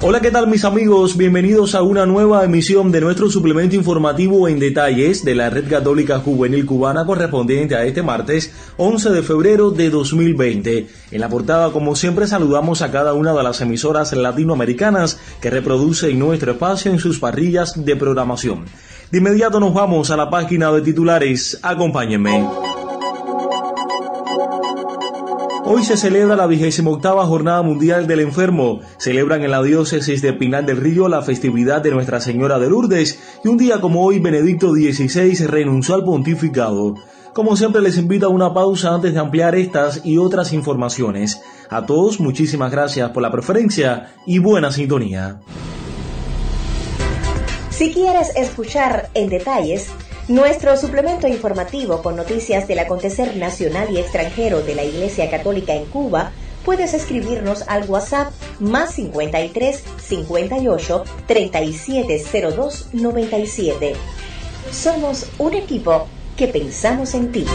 Hola, ¿qué tal mis amigos? Bienvenidos a una nueva emisión de nuestro suplemento informativo en detalles de la Red Católica Juvenil Cubana correspondiente a este martes 11 de febrero de 2020. En la portada, como siempre, saludamos a cada una de las emisoras latinoamericanas que reproducen nuestro espacio en sus parrillas de programación. De inmediato nos vamos a la página de titulares. Acompáñenme. Hoy se celebra la vigésima octava Jornada Mundial del Enfermo. Celebran en la diócesis de Pinal del Río la festividad de Nuestra Señora de Lourdes y un día como hoy Benedicto XVI renunció al pontificado. Como siempre les invito a una pausa antes de ampliar estas y otras informaciones. A todos muchísimas gracias por la preferencia y buena sintonía. Si quieres escuchar en detalles nuestro suplemento informativo con noticias del acontecer nacional y extranjero de la Iglesia Católica en Cuba, puedes escribirnos al WhatsApp más 53 58 3702 97. Somos un equipo que pensamos en ti.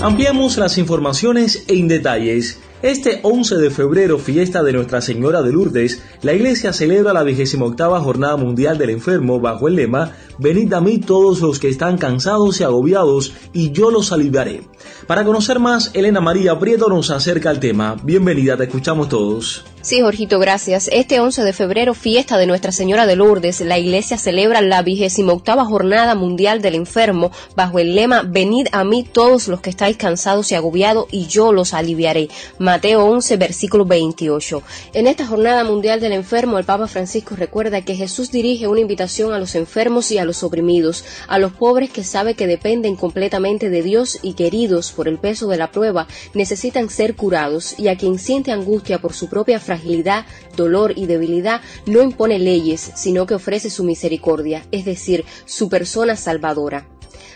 Ampliamos las informaciones en detalles. Este 11 de febrero, fiesta de Nuestra Señora de Lourdes, la Iglesia celebra la 28 Jornada Mundial del Enfermo bajo el lema Venid a mí todos los que están cansados y agobiados, y yo los aliviaré. Para conocer más, Elena María Prieto nos acerca al tema. Bienvenida, te escuchamos todos. Sí, Jorgito, gracias. Este 11 de febrero, fiesta de Nuestra Señora de Lourdes, la Iglesia celebra la vigésima octava Jornada Mundial del Enfermo bajo el lema Venid a mí todos los que estáis cansados y agobiados y yo los aliviaré. Mateo 11, versículo 28. En esta Jornada Mundial del Enfermo, el Papa Francisco recuerda que Jesús dirige una invitación a los enfermos y a los oprimidos, a los pobres que sabe que dependen completamente de Dios y queridos por el peso de la prueba, necesitan ser curados, y a quien siente angustia por su propia fragilidad, dolor y debilidad, no impone leyes, sino que ofrece su misericordia, es decir, su persona salvadora.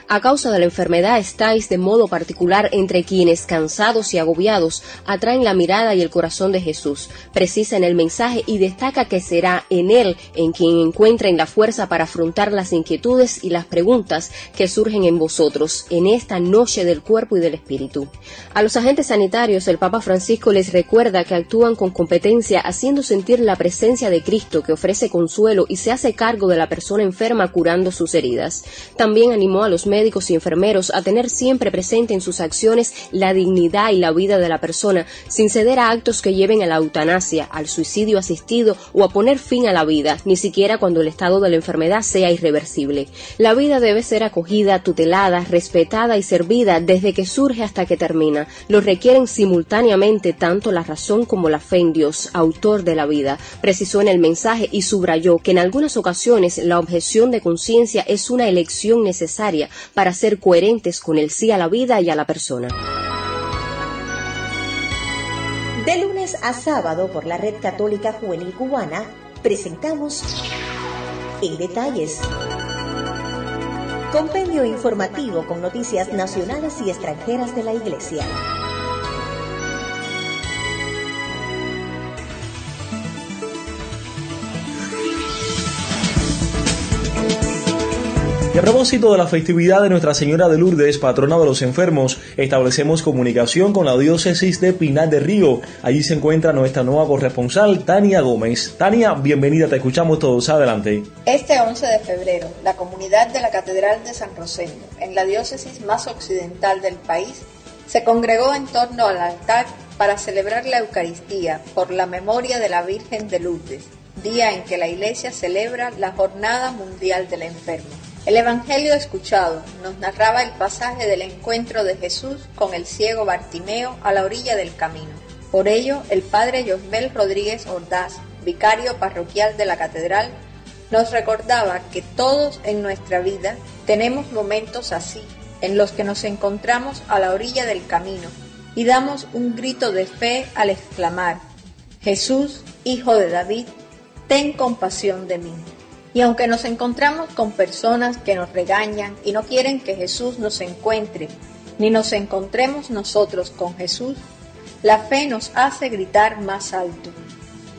A causa de la enfermedad estáis de modo particular entre quienes, cansados y agobiados, atraen la mirada y el corazón de Jesús. Precisa en el mensaje y destaca que será en Él en quien encuentren la fuerza para afrontar las inquietudes y las preguntas que surgen en vosotros en esta noche del cuerpo y del espíritu. A los agentes sanitarios, el Papa Francisco les recuerda que actúan con competencia haciendo sentir la presencia de Cristo que ofrece consuelo y se hace cargo de la persona enferma curando sus heridas. También animó a los médicos y enfermeros a tener siempre presente en sus acciones la dignidad y la vida de la persona, sin ceder a actos que lleven a la eutanasia, al suicidio asistido o a poner fin a la vida, ni siquiera cuando el estado de la enfermedad sea irreversible. La vida debe ser acogida, tutelada, respetada y servida desde que surge hasta que termina. Lo requieren simultáneamente tanto la razón como la fe en Dios, autor de la vida. Precisó en el mensaje y subrayó que en algunas ocasiones la objeción de conciencia es una elección necesaria para ser coherentes con el sí a la vida y a la persona. De lunes a sábado por la Red Católica Juvenil Cubana presentamos En Detalles. Compendio informativo con noticias nacionales y extranjeras de la Iglesia. Y a propósito de la festividad de Nuestra Señora de Lourdes, patrona de los enfermos, establecemos comunicación con la diócesis de Pinar de Río. Allí se encuentra nuestra nueva corresponsal, Tania Gómez. Tania, bienvenida, te escuchamos todos. Adelante. Este 11 de febrero, la comunidad de la Catedral de San Rosendo, en la diócesis más occidental del país, se congregó en torno al altar para celebrar la Eucaristía por la memoria de la Virgen de Lourdes, día en que la Iglesia celebra la Jornada Mundial del Enfermo. El Evangelio escuchado nos narraba el pasaje del encuentro de Jesús con el ciego Bartimeo a la orilla del camino. Por ello, el padre Josbel Rodríguez Ordaz, vicario parroquial de la catedral, nos recordaba que todos en nuestra vida tenemos momentos así, en los que nos encontramos a la orilla del camino, y damos un grito de fe al exclamar, Jesús, Hijo de David, ten compasión de mí. Y aunque nos encontramos con personas que nos regañan y no quieren que Jesús nos encuentre, ni nos encontremos nosotros con Jesús, la fe nos hace gritar más alto.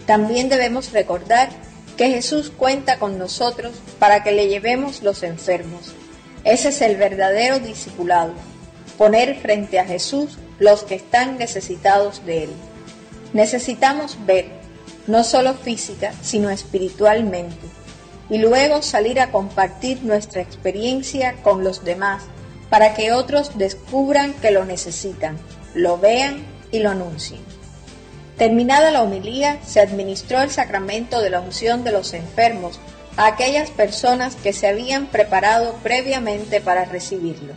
También debemos recordar que Jesús cuenta con nosotros para que le llevemos los enfermos. Ese es el verdadero discipulado, poner frente a Jesús los que están necesitados de Él. Necesitamos ver, no solo física, sino espiritualmente, y luego salir a compartir nuestra experiencia con los demás para que otros descubran que lo necesitan, lo vean y lo anuncien. Terminada la homilía, se administró el sacramento de la unción de los enfermos a aquellas personas que se habían preparado previamente para recibirlo.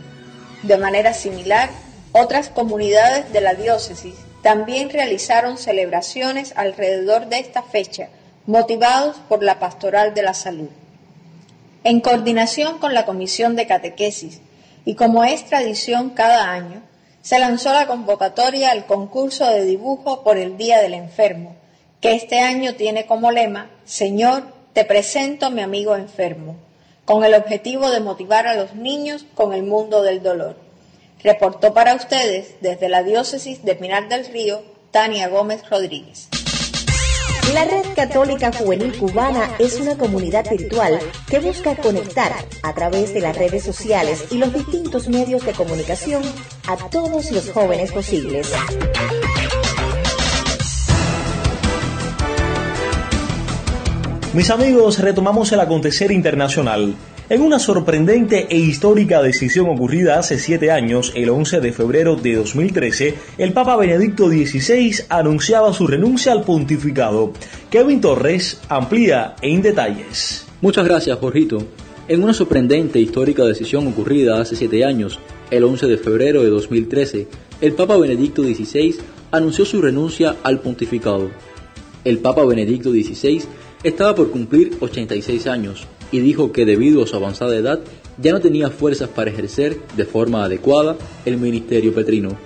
De manera similar, otras comunidades de la diócesis también realizaron celebraciones alrededor de esta fecha, motivados por la pastoral de la salud. En coordinación con la Comisión de Catequesis y como es tradición cada año, se lanzó la convocatoria al concurso de dibujo por el Día del Enfermo, que este año tiene como lema Señor, te presento mi amigo enfermo, con el objetivo de motivar a los niños con el mundo del dolor. Reportó para ustedes desde la diócesis de Pinar del Río, Tania Gómez Rodríguez. La Red Católica Juvenil Cubana es una comunidad virtual que busca conectar a través de las redes sociales y los distintos medios de comunicación a todos los jóvenes posibles. Mis amigos, retomamos el acontecer internacional. En una sorprendente e histórica decisión ocurrida hace siete años, el 11 de febrero de 2013, el Papa Benedicto XVI anunciaba su renuncia al pontificado. Kevin Torres amplía en detalles. Muchas gracias, Jorgito. En una sorprendente e histórica decisión ocurrida hace siete años, el 11 de febrero de 2013, el Papa Benedicto XVI anunció su renuncia al pontificado. El Papa Benedicto XVI estaba por cumplir 86 años y dijo que debido a su avanzada edad ya no tenía fuerzas para ejercer de forma adecuada el ministerio petrino.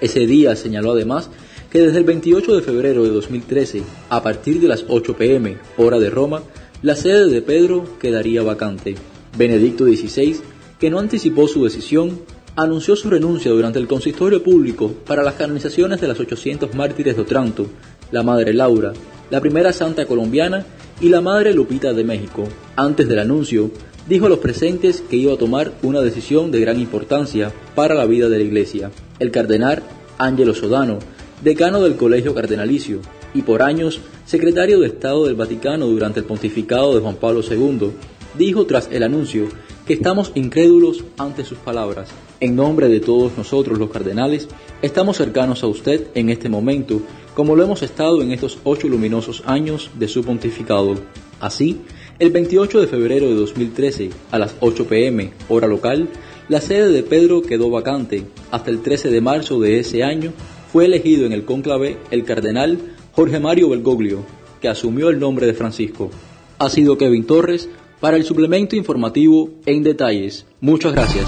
Ese día señaló además que desde el 28 de febrero de 2013, a partir de las 8 pm, hora de Roma, la sede de Pedro quedaría vacante. Benedicto XVI, que no anticipó su decisión, anunció su renuncia durante el consistorio público para las canonizaciones de las 800 mártires de Otranto, la Madre Laura, la primera santa colombiana y la Madre Lupita de México. Antes del anuncio, dijo a los presentes que iba a tomar una decisión de gran importancia para la vida de la Iglesia. El cardenal Ángelo Sodano, decano del Colegio Cardenalicio y por años secretario de Estado del Vaticano durante el pontificado de Juan Pablo II, dijo tras el anuncio que estamos incrédulos ante sus palabras. En nombre de todos nosotros los cardenales, estamos cercanos a usted en este momento como lo hemos estado en estos ocho luminosos años de su pontificado. Así, el 28 de febrero de 2013, a las 8 pm, hora local, la sede de Pedro quedó vacante. Hasta el 13 de marzo de ese año fue elegido en el cónclave el cardenal Jorge Mario Belgoglio, que asumió el nombre de Francisco. Ha sido Kevin Torres para el suplemento informativo En Detalles. Muchas gracias.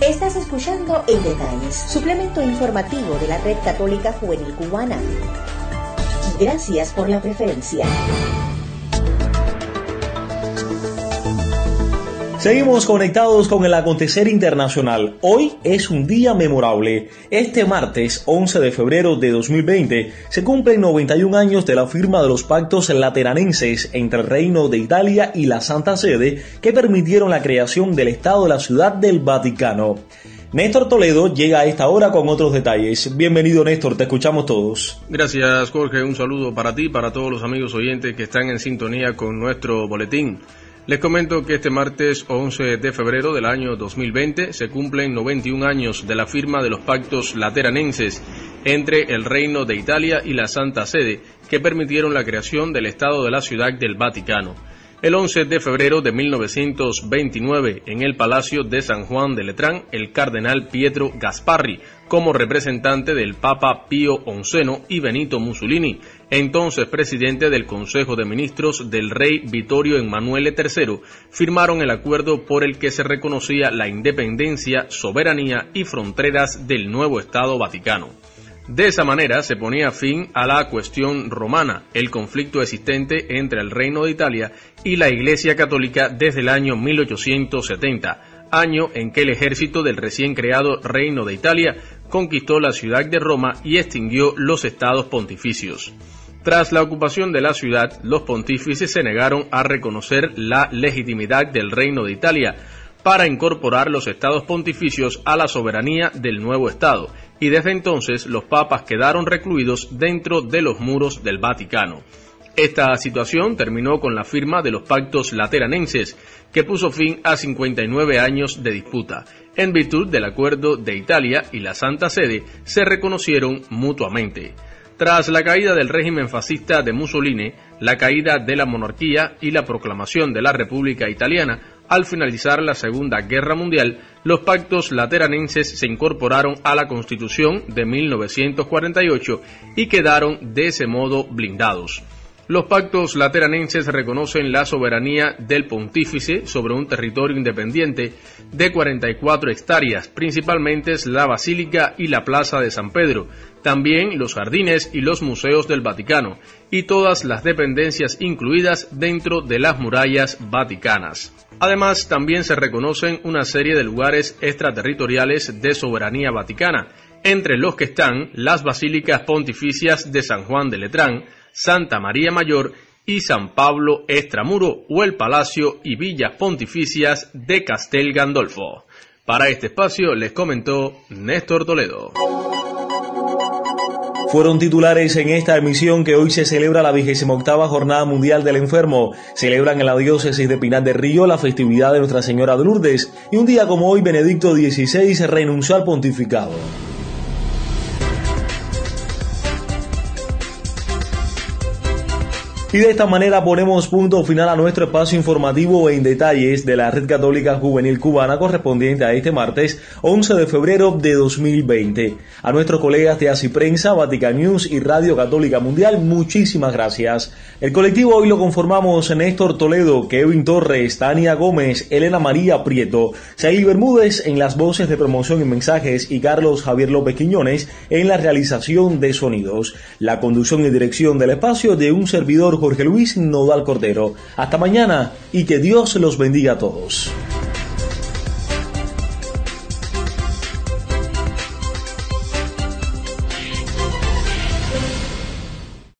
Estás escuchando En Detalles, suplemento informativo de la Red Católica Juvenil Cubana. Gracias por la preferencia. Seguimos conectados con el acontecer internacional. Hoy es un día memorable. Este martes 11 de febrero de 2020 se cumplen 91 años de la firma de los pactos lateranenses entre el Reino de Italia y la Santa Sede que permitieron la creación del Estado de la Ciudad del Vaticano. Néstor Toledo llega a esta hora con otros detalles. Bienvenido Néstor, te escuchamos todos. Gracias Jorge, un saludo para ti, para todos los amigos oyentes que están en sintonía con nuestro boletín. Les comento que este martes 11 de febrero del año 2020 se cumplen 91 años de la firma de los pactos lateranenses entre el Reino de Italia y la Santa Sede, que permitieron la creación del Estado de la Ciudad del Vaticano. El 11 de febrero de 1929, en el Palacio de San Juan de Letrán, el cardenal Pietro Gasparri, como representante del Papa Pío XI y Benito Mussolini, entonces presidente del Consejo de Ministros del rey Vittorio Emanuele III, firmaron el acuerdo por el que se reconocía la independencia, soberanía y fronteras del nuevo Estado Vaticano. De esa manera se ponía fin a la cuestión romana, el conflicto existente entre el Reino de Italia y la Iglesia Católica desde el año 1870, año en que el ejército del recién creado Reino de Italia conquistó la ciudad de Roma y extinguió los estados pontificios. Tras la ocupación de la ciudad, los pontífices se negaron a reconocer la legitimidad del Reino de Italia para incorporar los estados pontificios a la soberanía del nuevo estado, y desde entonces los papas quedaron recluidos dentro de los muros del Vaticano. Esta situación terminó con la firma de los pactos lateranenses, que puso fin a 59 años de disputa. En virtud del acuerdo de Italia y la Santa Sede se reconocieron mutuamente. Tras la caída del régimen fascista de Mussolini, la caída de la monarquía y la proclamación de la República Italiana, al finalizar la Segunda Guerra Mundial, los pactos lateranenses se incorporaron a la Constitución de 1948 y quedaron de ese modo blindados. Los pactos lateranenses reconocen la soberanía del pontífice sobre un territorio independiente de 44 hectáreas, principalmente la Basílica y la Plaza de San Pedro, también los jardines y los museos del Vaticano, y todas las dependencias incluidas dentro de las murallas vaticanas. Además, también se reconocen una serie de lugares extraterritoriales de soberanía vaticana, entre los que están las basílicas pontificias de San Juan de Letrán, Santa María Mayor y San Pablo Extramuro o el Palacio y Villas Pontificias de Castel Gandolfo. Para este espacio les comentó Néstor Toledo. Fueron titulares en esta emisión que hoy se celebra la 28 Jornada Mundial del Enfermo. Celebran en la diócesis de Pinar del Río la festividad de Nuestra Señora de Lourdes y un día como hoy Benedicto XVI renunció al pontificado. Y de esta manera ponemos punto final a nuestro espacio informativo en detalles de la Red Católica Juvenil Cubana correspondiente a este martes 11 de febrero de 2020. A nuestros colegas de Así Prensa, Vatican News y Radio Católica Mundial, muchísimas gracias. El colectivo hoy lo conformamos Néstor Toledo, Kevin Torres, Tania Gómez, Elena María Prieto, Saily Bermúdez en las voces de promoción y mensajes y Carlos Javier López Quiñones en la realización de sonidos. La conducción y dirección del espacio de un servidor Jorge Luis Nodal Cordero. Hasta mañana y que Dios los bendiga a todos.